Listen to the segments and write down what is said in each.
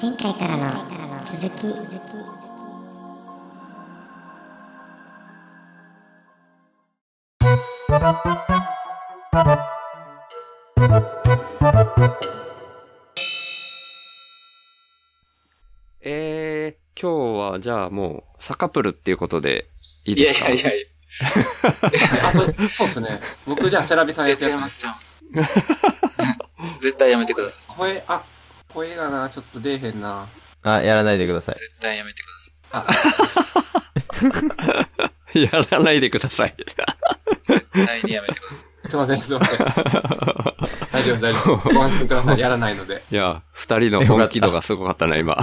前回からの続きえー、今日はじゃあもう、サカプルっていうことでいいいやいですか？やいやいや。あそうそうですね。僕じゃあセラビさんいや、やって違います、違います。絶対やめてください。声、あ、声がな、ちょっと出えへんな。あ、やらないでください。絶対やめてください。やらないでください。絶対にやめてください。すいません、すいません。大丈夫大丈夫。ご安心ください。やらないので。いや、二人の本気度がすごかったな、今。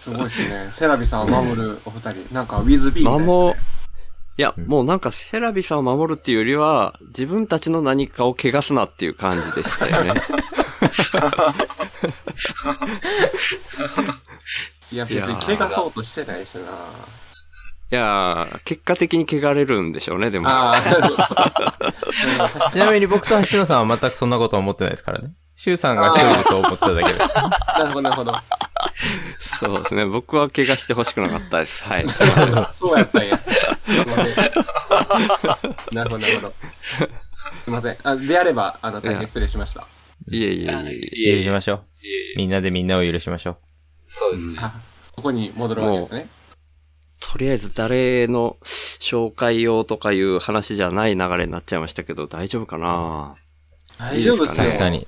すごいですね。セラビさんを守るお二人。なんか、ウィズビーみたいですね守、いや、もうなんかセラビさんを守るっていうよりは、自分たちの何かを汚すなっていう感じでしたよね。いや、別にいやー怪我そうとしてないしな。いやー、結果的に汚れるんでしょうね、でも。ああ、ちなみに僕と橋野さんは全くそんなことは思ってないですからね。シュウさんが一人でそう思ってただけで。なるほど、なるほど。そうですね。僕は怪我してほしくなかったです。はい。そうやったんや。なるほど、なるほど。すいません。あであれば、あの、大変失礼しました。いえいえいえいえ。いえいしましょう。いえいえみんなでみんなを許しましょう。そうですね。あここに戻るわけですね。とりあえず誰の紹介用とかいう話じゃない流れになっちゃいましたけど、大丈夫かな？大丈夫ですね？確かに。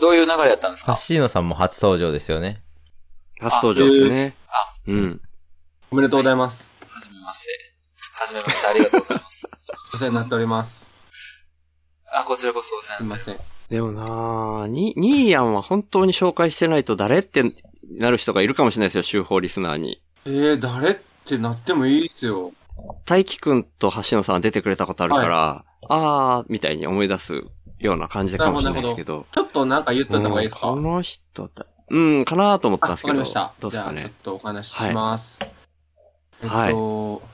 どういう流れやったんですか？橋野さんも初登場ですよね。初登場ですね。うん。おめでとうございます。はじめまして。はじめまして、ありがとうございます。お世話になっております。あ、こちらこそお世話になります。でもなぁ、に、ニーヤンは本当に紹介してないと誰ってなる人がいるかもしれないですよ、週報リスナーに。えー、誰ってなってもいいっすよ。大輝くんと橋野さんは出てくれたことあるから、あー、みたいに思い出すような感じかもしれないですけど。ちょっとなんか言っといた方がいいですか、うんこの人だ、うん、かなと思ったんですけど。かりました。どうですかじゃあ、ちょっね。とお話しします。えっと、はい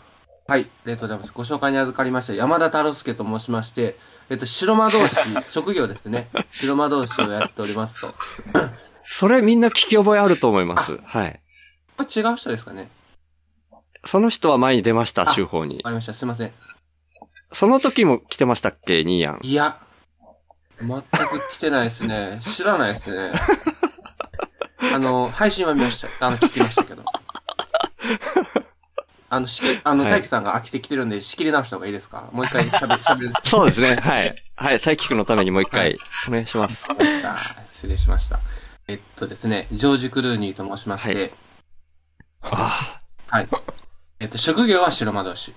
はい、ありがとうございます。ご紹介に預かりました山田太郎介と申しまして、えっと、白魔導士、職業ですね。白魔導士をやっておりますと。こ それみんな聞き覚えあると思います。はい。れ違う人ですかねその人は前に出ました、あ週報にわ。かりました。すいません。その時も来てましたっけ、ニーヤン。いや、全く来てないですね。知らないですね。あの、配信は見ました。あの、聞きましたけど。あの、しき、あの、はい大輝さんが飽きてきてるんで、仕切り直した方がいいですか？もう一回喋、喋る。そうですね。はい。はい。大輝くんのためにもう一回、お願いします。わかりました失礼しました。えっとですね、ジョージ・クルーニーと申しまして、あはい。えっと、職業は白魔導士。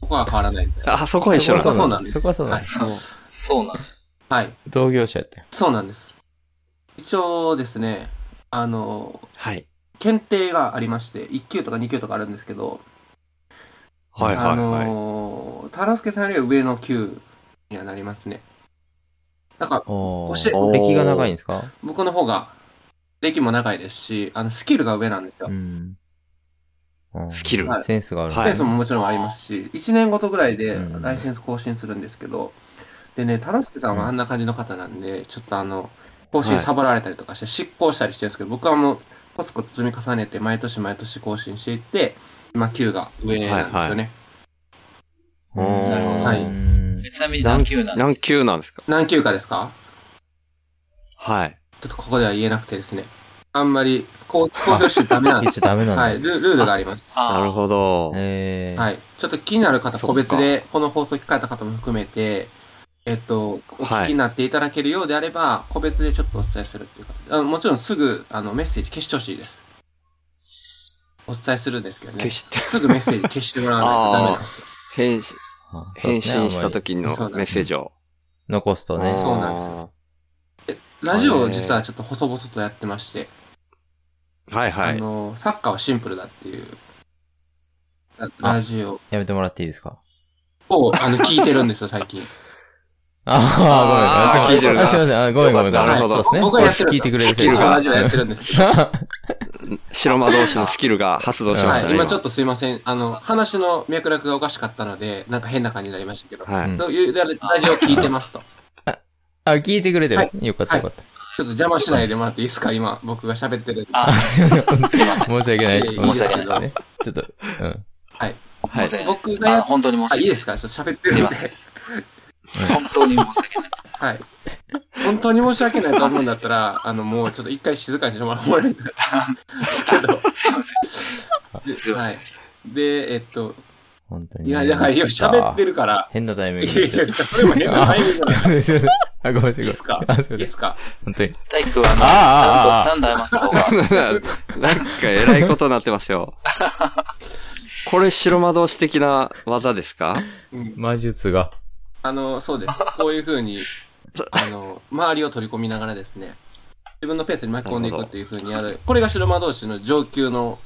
ここは変わらないんで。あ、そこは一緒なんだ。そうなんですそこはそうなんです。そう、そうなんはい。同業者やって。そうなんです。一応ですね、あの、はい。検定がありまして、1級とか2級とかあるんですけど、はいはいあはい。のー、タラスケさんよりは上の級にはなりますね。なんか、お教えー。歴が長いんですか？僕の方が、歴も長いですし、あの、スキルが上なんですよ。うん。うんスキルはいセンスがある。はいセンスももちろんありますし、1年ごとぐらいでうんライセンス更新するんですけど、でね、タラスケさんはあんな感じの方なんで、ちょっとあの、更新サボられたりとかして、執行したりしてるんですけど、僕はもう、コツコツ積み重ねて、毎年毎年更新していって、今、級が上なんですよね。うんなるほどはいちなみに何級なんです何か級なんですか？何級かですか？はい。ちょっとここでは言えなくてですね。あんまり、こう、公表しちゃダメなん 言でっちゃダメなんだ。はい、ルルールがあります。なるほど。えー。はい。ちょっと気になる方、個別で、この放送聞かれた方も含めて、えっと、お聞きになっていただけるようであれば、個別でちょっとお伝えするっていう形であのもちろんすぐ、あの、メッセージ消してほしいです。お伝えするんですけどね。消して、すぐメッセージ消してもらわないとダメなんですよ。返信、あそうで返すね信した時のメッセージを。残すとね。そうなんですよえラジオを実はちょっと細々とやってまして、はいはい。あの、サッカーはシンプルだっていう、ララジオやめてもらっていいですか？を、あの、聞いてるんですよ、最近。ああ、ごめん。あー聞いてるすいません。あごめんごめん。なるほどそうですね。僕がやってる聞いてくれるスキルがラジオやってるんですけど。白魔同士のスキルが発動しましたね。はい、今ちょっとすいません。あの、話の脈絡がおかしかったので、なんか変な感じになりましたけど。はい。うんそういうララジオ聞いてますと。あ、聞いてくれてるんですね。よかったはいよかった。ちょっと邪魔しないでもらっていいですか？今、僕が喋ってるんで。あ、すいません。すいません。申し訳ない。申し訳ないね。ちょっと、うん。はい。はい申し訳ないです。僕が本当に申しあ、訳ないいですか？ちょっと喋ってるんで。すいません。本当に申し訳ないです。はい。本当に申し訳ないと思うんだったら、あの、もうちょっと一回静かにしてもらもらえたら。けど、すいません。すいまはいせんでした。で、えっと、本当に。いや、だから、いや喋ってるから、変なタイミンいグで。やいや、それも変なタイミングじゃない。すいません。あ、ごめんなさい。いいっすか？いいいっ。すか？本当に。大工はあの、ちゃんと、ちゃんと謝った方が。なんか偉いことになってますよ。これ白魔導士的な技ですか？うん。魔術が。あの、そうです。こういう風に、あの、周りを取り込みながらですね、自分のペースに巻き込んでいくっていう風にやる。これが白魔導士の上級の、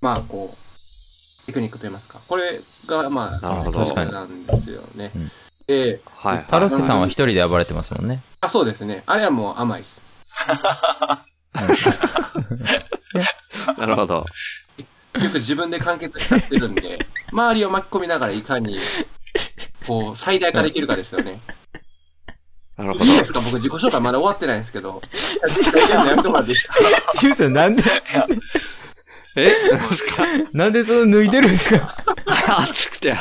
まあ、こう、テクニックといいますか。これが、まあ、なるほど確かになんですよねうん。で、はい。タロスケさんは一人で暴れてますもんね。あ、そうですね。あれはもう甘いです。なるほど。結局自分で完結しちゃってるんで、周りを巻き込みながらいかに、こう、最大化できるかですよね。なるほいいですか僕自己紹介まだ終わってないんですけど。やめてもらっていいですかシュウさんなんで、ど。え？なんですか？なんでその脱いでるんですか？暑くて、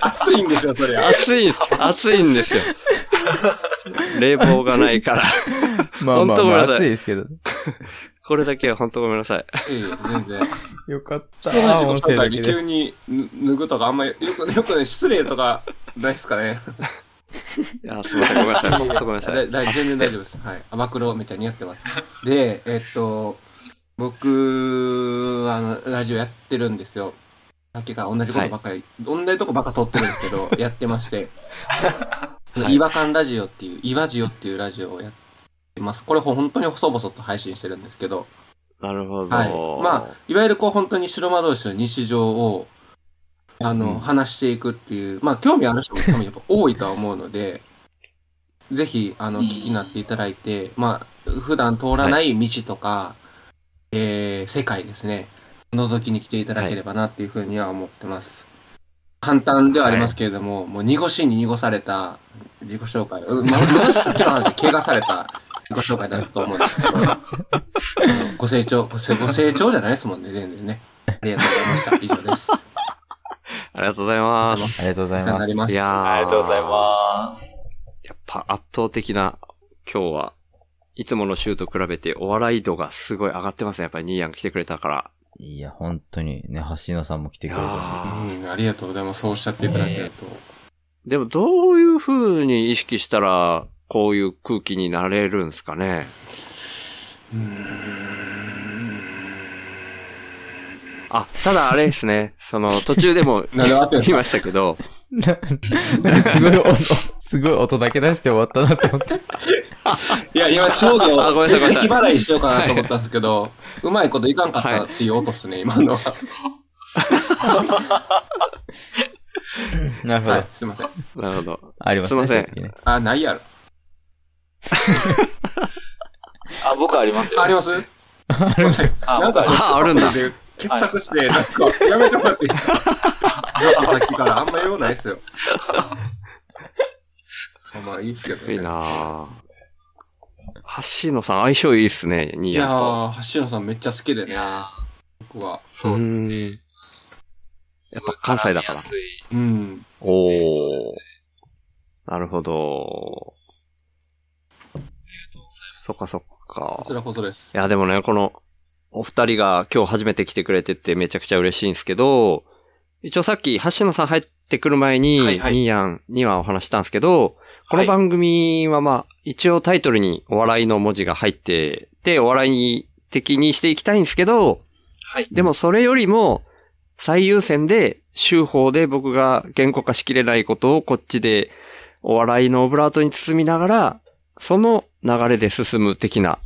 熱いんですよ、それ。暑い、暑いんですよ。冷房がないから。まあまあま暑いですけど。これだけは本当ごめんなさい。ええ、全然。よかった。人の音自己紹介に声だけで。急に脱ぐとかあんまり、よく、よくね、失礼とかないですかね。いや、すみません。ごめんなさい。本当ごめんなさい。全然大丈夫です。はい。暴露めっちゃ似合ってます。で、えっと、僕、あの、ラジオやってるんですよ。さっきから同じことばっかり、同じとこばっか撮ってるんですけど、やってまして。違和感ラジオっていう、いわじよっていうラジオをやってます。これ本当に細々と配信してるんですけど、なるほど。はい。まあ、いわゆるこう本当に白魔同士の日常を、あの、うん話していくっていう、まあ、興味ある人も多分やっぱ多いとは思うので、ぜひ、あの、うん聞きになっていただいて、まあ、普段通らない道とか、えー、世界ですね、覗きに来ていただければなっていうふうには思ってます。簡単ではありますけれども、もう濁しに濁された自己紹介、う んまあ、昔さっきの話で怪我された自己紹介だと思うんですけど、ご成長ご成、ご成長じゃないですもんね、全然ね。ありがとうございました。以上です。ありがとうございます。ありがとうございます。ます。いやーありがとうございます。やっぱ圧倒的な、今日は、いつもの週と比べてお笑い度がすごい上がってますね。やっぱりニーヤン来てくれたから。いや、本当にね、橋野さんも来てくれたし。あうん、ありがとうございます。そうおっしゃっていただけると。でもどういう風に意識したら、こういう空気になれるんですかね？うーん。あ、ただあれですね。その、途中でも 言いましたけど、すごい音、すごい音だけ出して終わったなって思って。いや、今ちょうど、あごめんなさいごめんなさい咳払いしようかなと思ったんですけど、うまいこといかんかったっていう音っすね、今のは。なるほど。はい、すいません。なるほど。ありますね。すいませんあ、ないやろ。あ、僕ありますよ。あります？あ、なんか、ああるんだで結託して、なんか、やめてもらっていいですか？さっきからあんま用ないっすよ。まあ、いいっすけど、ね。いいなぁ。橋野さん相性いいっすね、ニいやーヤンと。ー、橋野さんめっちゃ好きでね、いや僕は。ーそうですね。ね。やっぱ関西だからうん。おそうーですね。なるほど。ありがとうございます。そっかそっかこち。らこそです。いや、でもね、この、お二人が今日初めて来てくれててめちゃくちゃ嬉しいんですけど、一応さっき橋野さん入ってくる前に、はいはいニーヤンにはお話したんですけど、このはい番組はまあ、一応タイトルにお笑いの文字が入ってて、お笑い的にしていきたいんですけど、はい。でもそれよりも、最優先で、週報で僕が言語化しきれないことをこっちでお笑いのオブラートに包みながら、その流れで進む的な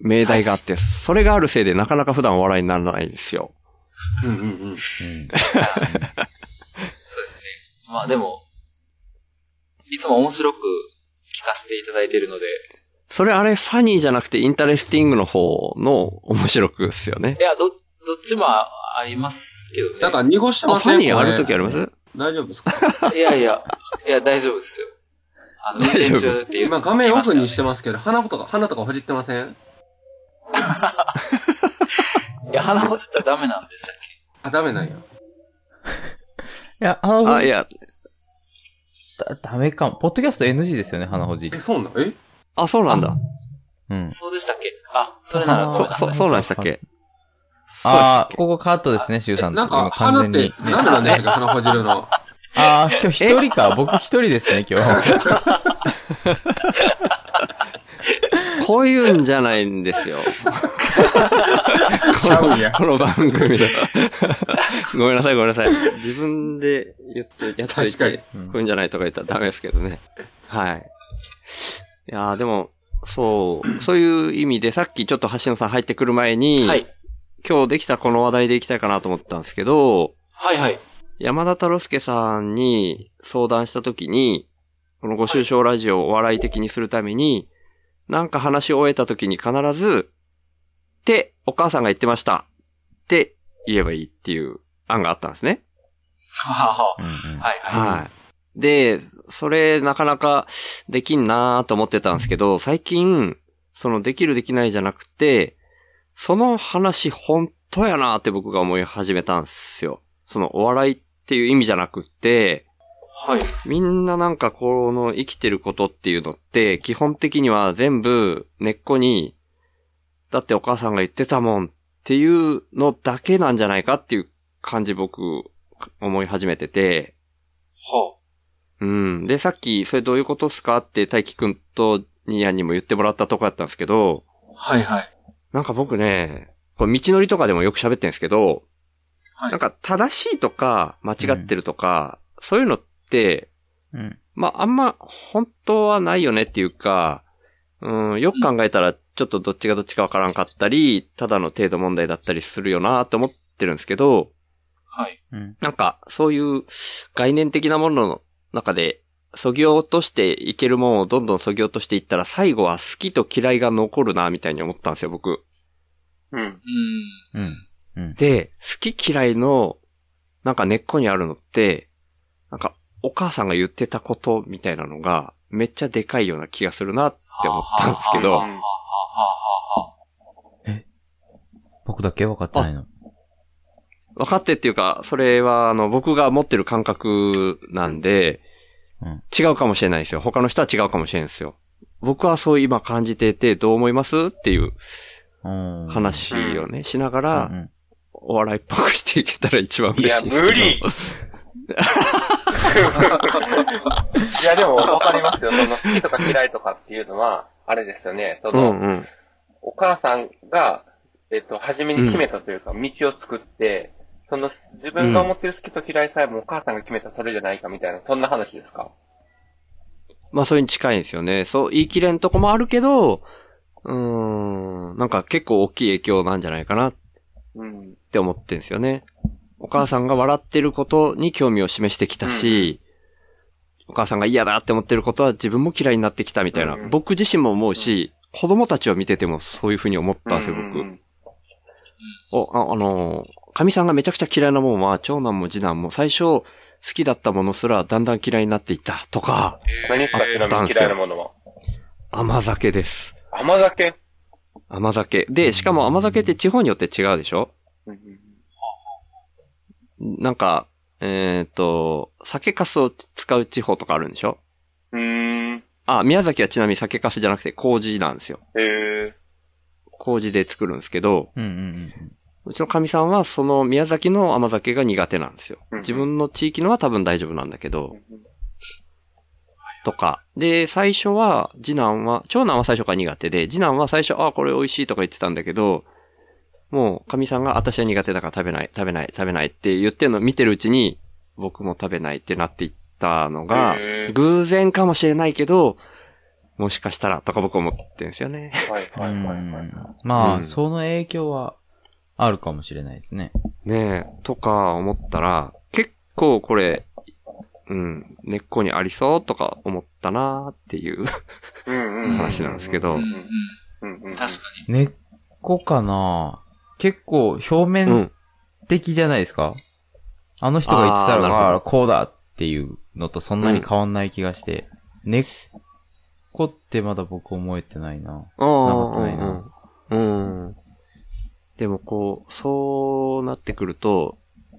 命題があって、それがあるせいでなかなか普段お笑いにならないんですよ。うんうんうん。うんそうですね。まあでも、いつも面白く聞かせていただいているので、それあれ funny じゃなくて interesting の方の面白くですよねい。や、ど、どっちもありますけどね。なんか濁してあ、ません funny ある時あります？大丈夫ですか？いやいや、いや、大丈夫ですよ。あの、運転中っていう。今画面オフにしてまますけど、鼻とか、鼻とかほじってません？いや、鼻ほじったらダメなんでしたっあ、ダメなんや。いや、鼻ほあ、いじ、や、だダメかも。ポッドキャスト NG ですよね、鼻ほじえ、。そうなんえ？あ、そうなんだ。うんけ。そうでしたっけ？あ、それならごめんなさい。そ、そうなんでしたっけ？ああ、ここカットですね、シュウさん。なんか、鼻って全に。、なんでなんですか、鼻ほじるの？ああ、今日一人か。僕一人ですね、今日。こういうんじゃないんですよ。ちゃうんや。この番組の。ごめんなさい、ごめんなさい。自分で言って、やっとい確かにて、こういうんじゃないとか言ったらダメですけどね。はい。いやーでも、そう、そういう意味で、さっきちょっと橋野さん入ってくる前に、はい。今日できたこの話題でいきたいかなと思ったんですけど、はいはい。山田太郎介さんに相談したときに、このご愁傷ラジオをお笑い的にするために、なんか話を終えたときに必ず、ってお母さんが言ってました。って言えばいいっていう案があったんですね。ははい。はい。で、それなかなかできんなーと思ってたんですけど、最近、そのできるできないじゃなくて、その話本当やなーって僕が思い始めたんですよ。そのお笑いっていう意味じゃなくって、はい。みんななんかこの生きてることっていうのって、基本的には全部根っこに、だってお母さんが言ってたもんっていうのだけなんじゃないかっていう感じ僕思い始めてて、はうん。で、さっき、それどういうことっすかって大輝くんとニーヤンにも言ってもらったとこやったんですけど、はいはい。なんか僕ね、これ道のりとかでもよく喋ってるんですけど、はいなんか正しいとか間違ってるとか、そういうのって、うん。まあ、あんま本当はないよねっていうか、うん、よく考えたらちょっとどっちがどっちかわからんかったり、ただの程度問題だったりするよなと思ってるんですけど、はい。うん。なんかそういう概念的なものの中で、そぎ落としていけるものをどんどんそぎ落としていったら最後は好きと嫌いが残るなみたいに思ったんですよ、僕。うん。うん。で、好き嫌いのなんか根っこにあるのって、なんかお母さんが言ってたことみたいなのがめっちゃでかいような気がするなって思ったんですけど。はは、はははは僕だけ分かってないの？分かってっていうか、それはあの僕が持ってる感覚なんで、うん。違うかもしれないですよ。他の人は違うかもしれないですよ。僕はそう今感じててどう思います？っていううん。話をね、しながうら、んお笑いっぽくしていけたら一番いや、嬉しいですけど。無理 いや、でも、わかりますよ。その、好きとか嫌いとかっていうのは、あれですよね。その、うんうん。お母さんが、えっと、初めに決めたというか、道を作って、その、自分が思ってる好きと嫌いさえもお母さんが決めたそれじゃないかみたいな、そんな話ですか？まあそれに近いんですよね。そう言い切れんとこもあるけど、うーん、なんか結構大きい影響なんじゃないかなっうん。て思ってんですよね。お母さんが笑ってることに興味を示してきたし、お母さんが嫌だって思ってることは自分も嫌いになってきたみたいな。うん僕自身も思うし、子供たちを見ててもそういうふうに思ったんですよ、僕。うんお、あ、あのー、神さんがめちゃくちゃ嫌いなもんは、長男も次男も最初好きだったものすらだんだん嫌いになっていったとか、何ですかちなみに嫌いなものは？甘酒です。甘酒？甘酒。で、しかも甘酒って地方によって違うでしょ？うんなんか、えっ、と、酒粕を使う地方とかあるんでしょ？うん。うーん。あ、宮崎はちなみに酒粕じゃなくて麹なんですよ。へえ。麹で作るんですけど、うんうんうちの神さんはその宮崎の甘酒が苦手なんですよ。うん自分の地域のは多分大丈夫なんだけど、とか。で、最初は、次男は、長男は最初から苦手で、次男は最初、あ、これ美味しいとか言ってたんだけど、もう、神さんが、私は苦手だから食べない、食べない、食べないって言ってるのを見てるうちに、僕も食べないってなっていったのが偶然かもしれないけど、もしかしたら、とか僕思ってるんですよね。はいうん。はいはいはい。まあ、うんその影響はあるかもしれないですね。ねえ、とか思ったら、結構これ、うん、根っこにありそうとか思ったなーっていう。うんうん。話なんですけどうんうん。うんうん。確か根っこかな結構表う面ん。的じゃないですか、あの人が言ってたあーなるほどら、ああ、こうだっていうのとそんなに変わんない気がして、根っこってまだ僕思えてないな。ああ、繋がってないな。うん。うん。でもこう、そうなってくると、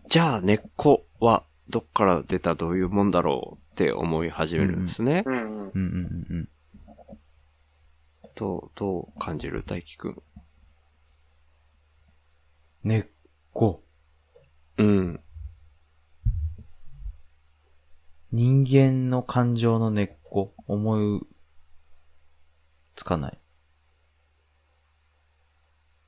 じゃあ根っこはどっから出たどういうもんだろうって思い始めるんですね。うんうん。うんうんうんうん。どう、どう感じる大輝くん？根っこ。うん。人間の感情の根っこ。思いつかない。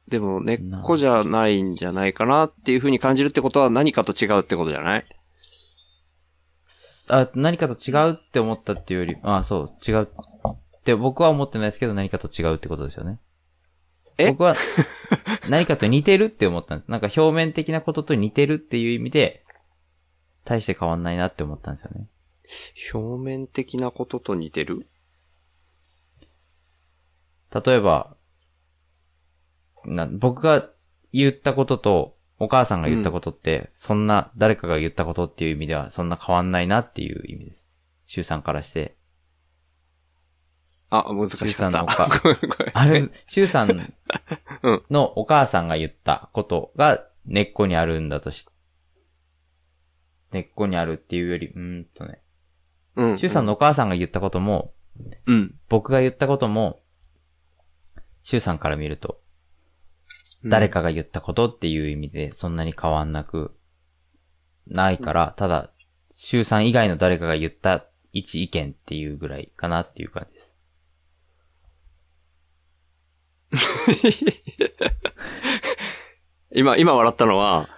でも根っこじゃないんじゃないかなっていう風に感じるってことは何かと違うってことじゃない？あ、何かと違うって思ったっていうより、あ、そう、違うって僕は思ってないですけど何かと違うってことですよね。え？僕は何かと似てるって思ったんです。なんか表面的なことと似てるっていう意味で、大して変わんないなって思ったんですよね。表面的なことと似てる？例えば、な、僕が言ったことと、お母さんが言ったことって、そんな、誰かが言ったことっていう意味では、そんな変わんないなっていう意味です。周さんからして。あ、難しかっ周さんのおた。かあれ、周さん うんのお母さんが言ったことが根っこにあるんだとし、根っこにあるっていうより、うーんとね。うん。周さんのお母さんが言ったことも、うん。僕が言ったことも、周さんから見ると、誰かが言ったことっていう意味でそんなに変わんなくないから、ただ、周さん以外の誰かが言った一意見っていうぐらいかなっていう感じです。今、今笑ったのは、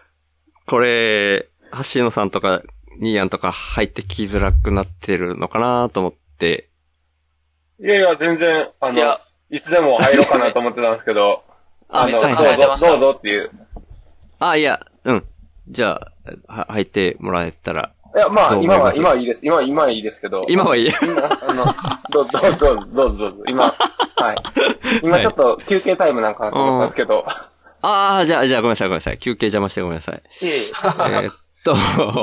これ、橋野さんとか、ニーヤンとか入ってきづらくなってるのかなと思って、いやいや、全然、あの、いつでも入ろうかなと思ってたんですけど、あ、のめっちゃ考えてました。どうぞ、どうぞっていう。あ、いや、うん。じゃあ、は入ってもらえたら、いや、まあ、今は、今はいいです。今は、今はいいですけど。今はいい？あの、どうぞ、どうぞ、どうぞ、どう。今、はい。今ちょっと休憩タイムなんかなと思ったんですけど。ああ、じゃあ、じゃあごめんなさい、ごめんなさい。休憩邪魔してごめんなさい。いえいええーっと、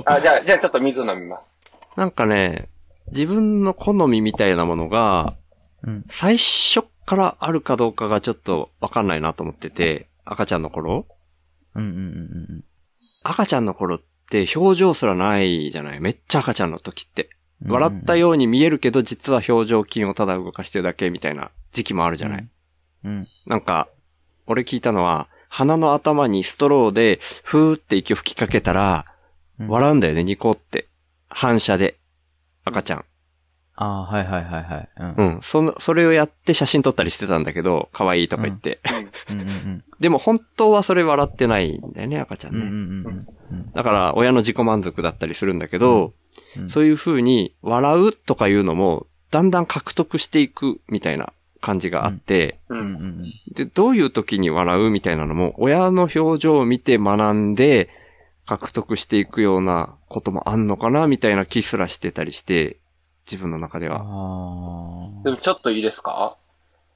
あ、じゃあ、じゃあちょっと水飲みます。なんかね、自分の好みみたいなものが、うん。最初からあるかどうかがちょっとわかんないなと思ってて、赤ちゃんの頃うんうんうんうん赤ちゃんの頃って表情すらないじゃない？めっちゃ赤ちゃんの時って。うん。笑ったように見えるけど、実は表情筋をただ動かしてるだけみたいな時期もあるじゃない、うん。なんか、俺聞いたのは、鼻の頭にストローで、ふーって息を吹きかけたら、うん。笑うんだよね、ニコって。反射で。赤ちゃん。ああ、はいはいはいはい。うん。うん。その、それをやって写真撮ったりしてたんだけど、可愛いとか言って。うんうんうん。でも本当はそれ笑ってないんだよね、赤ちゃんね。うんうんうんうん。だから、親の自己満足だったりするんだけど、うんそういう風に、笑うとかいうのも、だんだん獲得していくみたいな感じがあって、で、どういう時に笑うみたいなのも、親の表情を見て学んで、獲得していくようなこともあんのかな、みたいな気すらしてたりして、自分の中でうん。は。あでもちょっといいですか？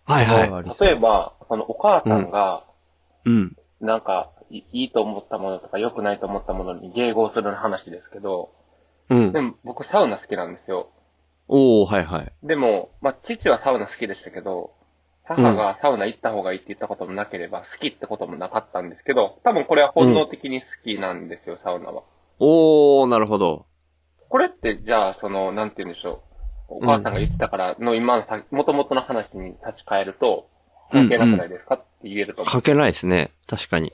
はいはい。あ。例えば、そのお母さんが、うん。なんか、いいいと思ったものとか良くないと思ったものに迎合する話ですけど、うんで。も僕サウナ好きなんですよ。おー、はいはい。でも、まあ、父はサウナ好きでしたけど、母がサウナ行った方がいいって言ったこともなければ、好きってこともなかったんですけど、多分これは本能的に好きなんですよ、サウナは。おー、なるほど。これって、じゃあ、その、なんて言うんでしょう。お母さんが言ってたからの今のさ、元々の話に立ち返ると、関係なくないですかって言えると思う。関係ないですね。確かに。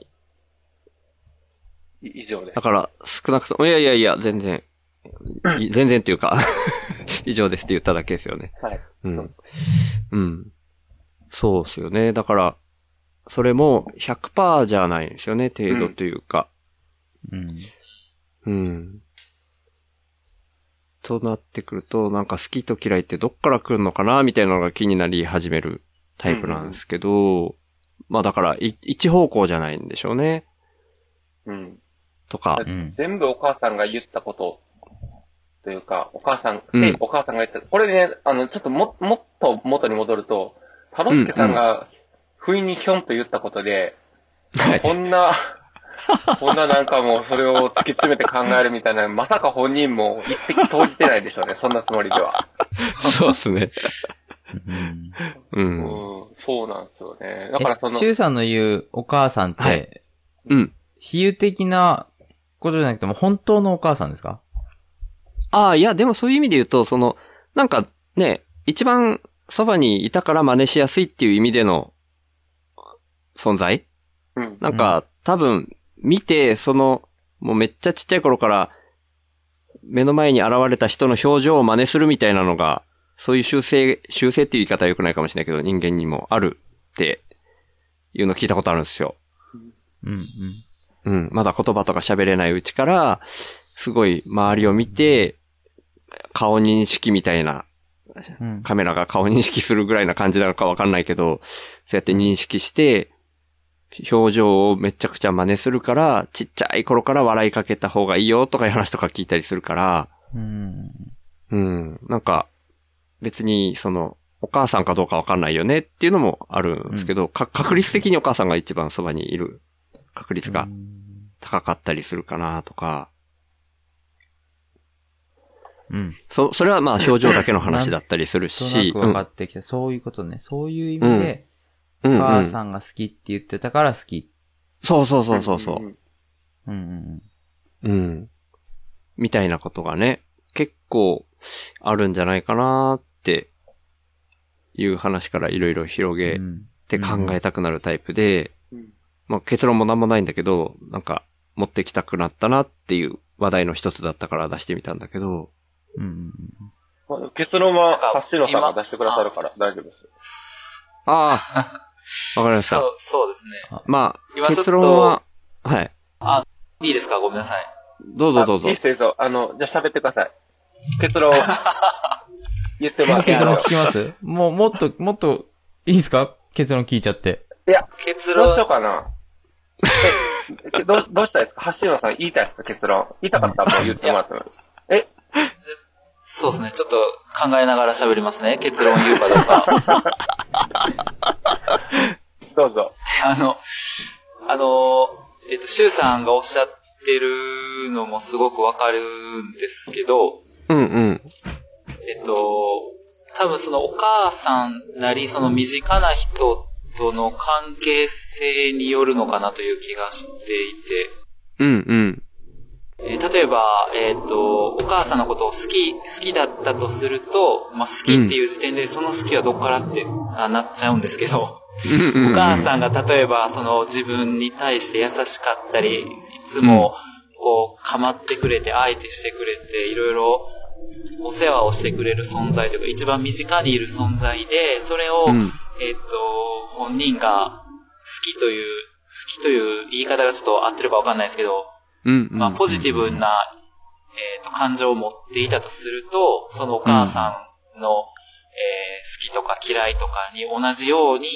い以上ですだ。から、少なくとも、いやいやいや、全然、い全然っていうか、以上ですって言っただけですよね。はい。うん。うん。そうですよね。だから、それも100%じゃないんですよね、程度というか。うん。うん。となってくると、なんか好きと嫌いってどっから来るのかな、みたいなのが気になり始めるタイプなんですけど、まあだから、い一方向じゃないんでしょうね。うん。とか。うん。全部お母さんが言ったこと、というか、お母さん、うんでお母さんが言った、これね、あの、ちょっとも、もっと元に戻ると、タロスケさんが、不意にひょんと言ったことで、はい。こんな、こんななんかもうそれを突き詰めて考えるみたいな、まさか本人も一滴投じてないでしょうね、そんなつもりでは。そうですね。うんうん。うん、そうなんですよね。だからその、シュウさんの言うお母さんって、はいうん。比喩的なことじゃなくても本当のお母さんですか？ああ、いや、でもそういう意味で言うと、その、なんかね、一番そばにいたから真似しやすいっていう意味での存在？うん、なんか、多分、見て、その、もうめっちゃちっちゃい頃から、目の前に現れた人の表情を真似するみたいなのが、そういう修正、修正っていう言い方は良くないかもしれないけど、人間にもあるっていうの聞いたことあるんですよ。うんうん。うん。まだ言葉とか喋れないうちから、すごい周りを見て、顔認識みたいな、うん。カメラが顔認識するぐらいな感じなのかわかんないけど、そうやって認識して、表情をめちゃくちゃ真似するから、ちっちゃい頃から笑いかけた方がいいよとかいう話とか聞いたりするから、うん。うん。なんか、別に、その、お母さんかどうかわかんないよねっていうのもあるんですけど、か確率的にお母さんが一番そばにいる確率が高かったりするかなとか、うん。そ、それはまあ表情だけの話だったりするし、となく分かってきた。そういうことね。そういう意味で、うん、うんお母うんさんが好きって言ってたから好き。そうそうそうそうそう。んうんうんうん。みたいなことがね、結構あるんじゃないかなっていう話からいろいろ広うげん。て考えたくなるタイプで、うんまあ結論もなんもないんだけど、なんか持ってきたくなったなっていう話題の一つだったから出してみたんだけど、うん結論は、なんかハッシュノさんが出してくださるから大丈夫です。ああ、わかりました。そう、そうですね。まあ、今ちょっと結論は、はい。いいですか？ごめんなさい。どうぞどうぞあいいっ。すよ。あの、じゃあ喋ってください。結論、言ってもらっていい結論聞きます？もう、もっと、もっと、いいですか？結論聞いちゃって。結どうしよう論、かな。え、どう、どうしたいですか？橋野さん言いたいですか？結論。言いたかったらもう言ってもらってもえ、そうですね。ちょっと考えながら喋りますね。結論言うかどうか。どうぞ。あの、あの、えっと、シュウさんがおっしゃってるのもすごくわかるんですけど、うんうん。えっと、多分そのお母さんなり、その身近な人との関係性によるのかなという気がしていて、うんうん。えー例えば、えっ、と、お母さんのことを好き、好きだったとすると、まあ、好きっていう時点でその好きはどっからって、あなっちゃうんですけど、お母さんが例えば、その自分に対して優しかったり、いつも、こう、構ってくれて、相手してくれて、いろいろ、お世話をしてくれる存在というか、一番身近にいる存在で、それを、うん。えっ、と、本人が好きという、好きという言い方がちょっと合ってるかわかんないですけど。まあ、ポジティブな、えっ、と、感情を持っていたとすると、そのお母さんの、えー好きとか嫌いとかに同じように、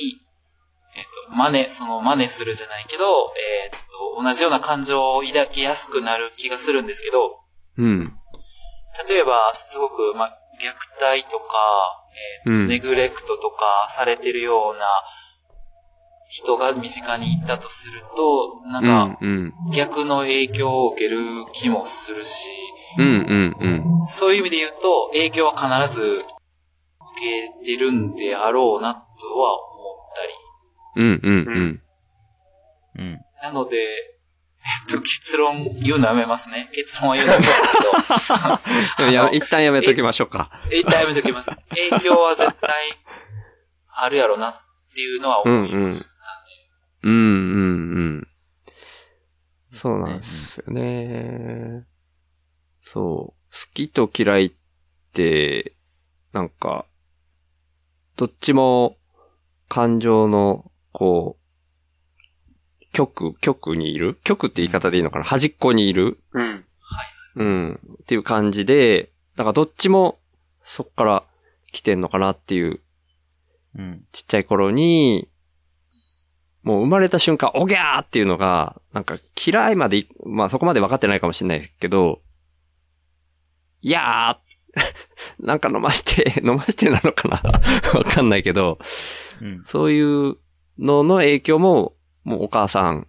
えっ、と、真似、その真似するじゃないけど、えっ、と、同じような感情を抱きやすくなる気がするんですけど、うん。例えば、すごく、まあ、虐待とか、えっ、と、うんネグレクトとかされてるような人が身近にいたとすると、なんか。逆の影響を受ける気もするし、うんうんうん。そういう意味で言うと、影響は必ず受けてるんであろうなとは思ったり。うんうんうん。うん。なので、えっと、結論言うのやめますね。結論は言うのやめますけど、い や、一旦やめときましょうか。一旦やめときます。影響は絶対あるやろなっていうのは思いました。うんうんうん。そうなんですよね。そう。好きと嫌いって、なんか、どっちも感情の、こう、極、極にいる？極って言い方でいいのかな？端っこにいる？うん。うん。っていう感じで、なんかどっちもそっから来てんのかなっていううん。ちっちゃい頃に、もう生まれた瞬間、おぎゃーっていうのが、なんか嫌いまでい、まあそこまで分かってないかもしれないけど、いやー なんか飲まして、飲ましてなのかな？わかんないけど、うん。そういうのの影響も、もうお母さん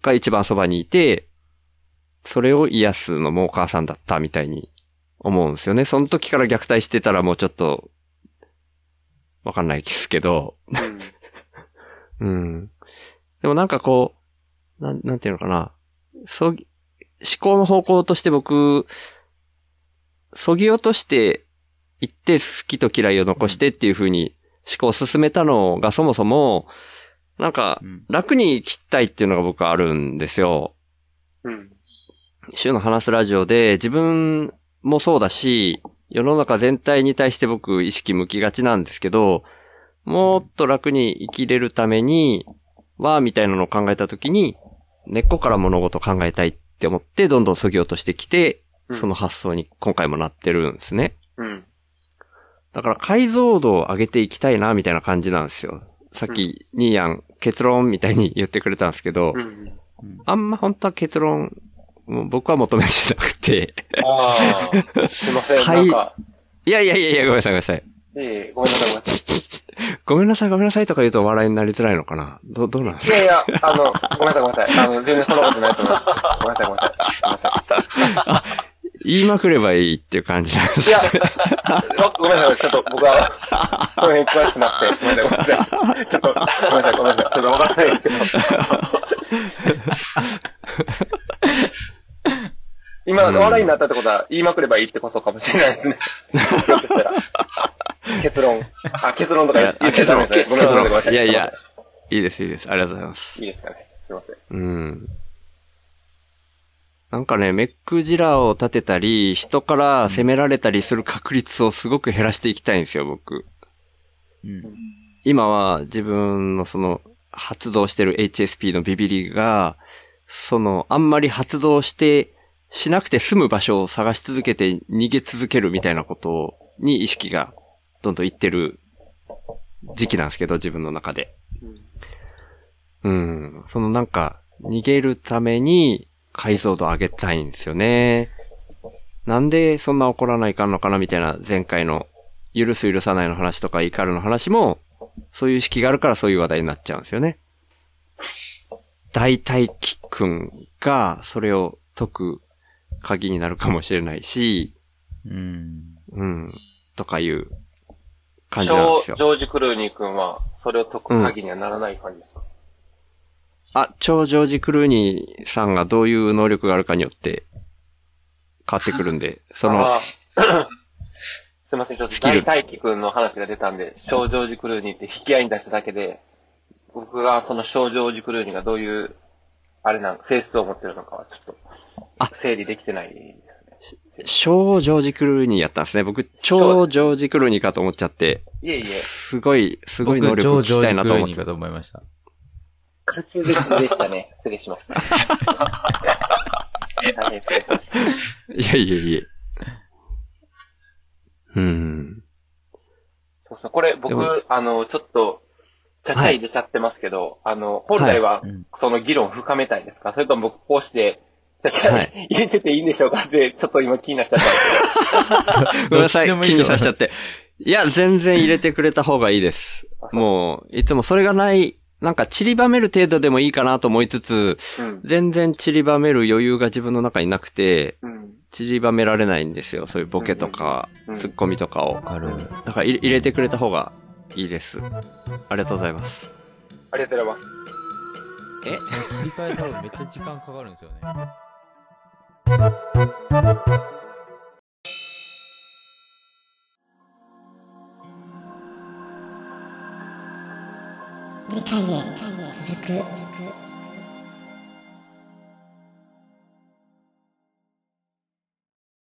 が一番そばにいて、それを癒すのもお母さんだったみたいに思うんですよね。その時から虐待してたらもうちょっと、わかんないですけど、うんうん。でもなんかこう、なん、なんていうのかな。そぎ、思考の方向として僕、そぎ落としていって好きと嫌いを残してっていう風に思考を進めたのがそもそも、なんかうん楽に生きたいっていうのが僕はあるんですよ。うん。週の話すラジオで自分もそうだし、世の中全体に対して僕意識向きがちなんですけど、もっと楽に生きれるために、は、みたいなのを考えたときに、根っこから物事を考えたいって思って、どんどん削ぎ落としてきて、うんその発想に今回もなってるんですね。うん。だから解像度を上げていきたいな、みたいな感じなんですよ。さっき、ニーヤン、結論みたいに言ってくれたんですけど、うん。あんま本当は結論、僕は求めてなくて、ああ、すいません。はいなんか、いやいやいやいや、ごめんなさいごめんなさい。ええごめんなさい、ごめんなさい。ごめんなさいごめんなさいとか言うと笑いになりづらいのかな？ど、どうなんですか？いやいや、あの、ごめんなさい、ごめんなさい。あの、全然そんなことないと思います。ごめんなさい、ごめんなさい。ごめんなさ言いまくればいいっていう感じなんでい。いす。や、あごめんなさい、ちょっと僕は、この辺詳しくなくて、ごめんなさい、ごめんなさい。ちょっと、ごめんなさい、ごめんなさい。ちょっとわからない。ですけど。今、うん笑い。になったってことは、言い。まくればい。い。ってことかもしれない。ですね。結論。あ、結論とかいや言ってたんですね。ごめんなさい、ごめんなさい。いやいや、いいですいいです。ありがとうございます。いいですかね。すいません。うん。なんかね、メックジラを立てたり、人から責められたりする確率をすごく減らしていきたいんですよ、僕。うん。今は自分のその発動してる HSP のビビリが、そのあんまり発動してしなくて済む場所を探し続けて逃げ続けるみたいなことに意識がどんどんいってる時期なんですけど、自分の中で。うん。そのなんか逃げるために解像度上げたいんですよね。なんでそんな怒らないかんのかなみたいな前回の許す許さないの話とか怒るの話も、そういう意識があるからそういう話題になっちゃうんですよね。大体キくんがそれを解く鍵になるかもしれないし、うん。うん、とかいう感じなんですよジ。ョージ・クルーニー君は、それを解く鍵にはならない感じですか、あ、超ジョージ・クルーニーさんがどういう能力があるかによって変わってくるんで、その すいません、ちょっと大大輝くんの話が出たんで、小ジョージ・クルーニーって引き合いに出しただけで、僕がその小ジョージ・クルーニーがどういう、あれなん、性質を持ってるのかはちょっと、あ整理できてない。小ジョージ・クルーニーやったんですね。僕、超ジョージ・クルーニーかと思っちゃって、いえいえ、すごい、すごい能僕力聞きたいなと思っちゃっジョージクルーニーかと思いました。滑舌でしたね。失礼しました。大変失礼しました。いやいやいや。うん。そうそう、これ僕、あの、ちょっと、ちゃちゃ入れちゃってますけど、あの、本来はうん、その議論深めたいですか？それとも僕こうして、は 入れてていいんでしょうかって、ちょっと今気になっちゃった。ごめんなさい、気にさしちゃって。いや、全然入れてくれた方がいいです。もう、いつもそれがない、なんか散りばめる程度でもいいかなと思いつつ、うん。全然散りばめる余裕が自分の中になくて、うん。散りばめられないんですよ。そういうボケとか、うんツッコミとかをわ。かる。だから入れてくれた方がいいです。ありがとうございます。ありがとうございます。え？切り替え多分めっちゃ時間かかるんですよね。次回へ続く。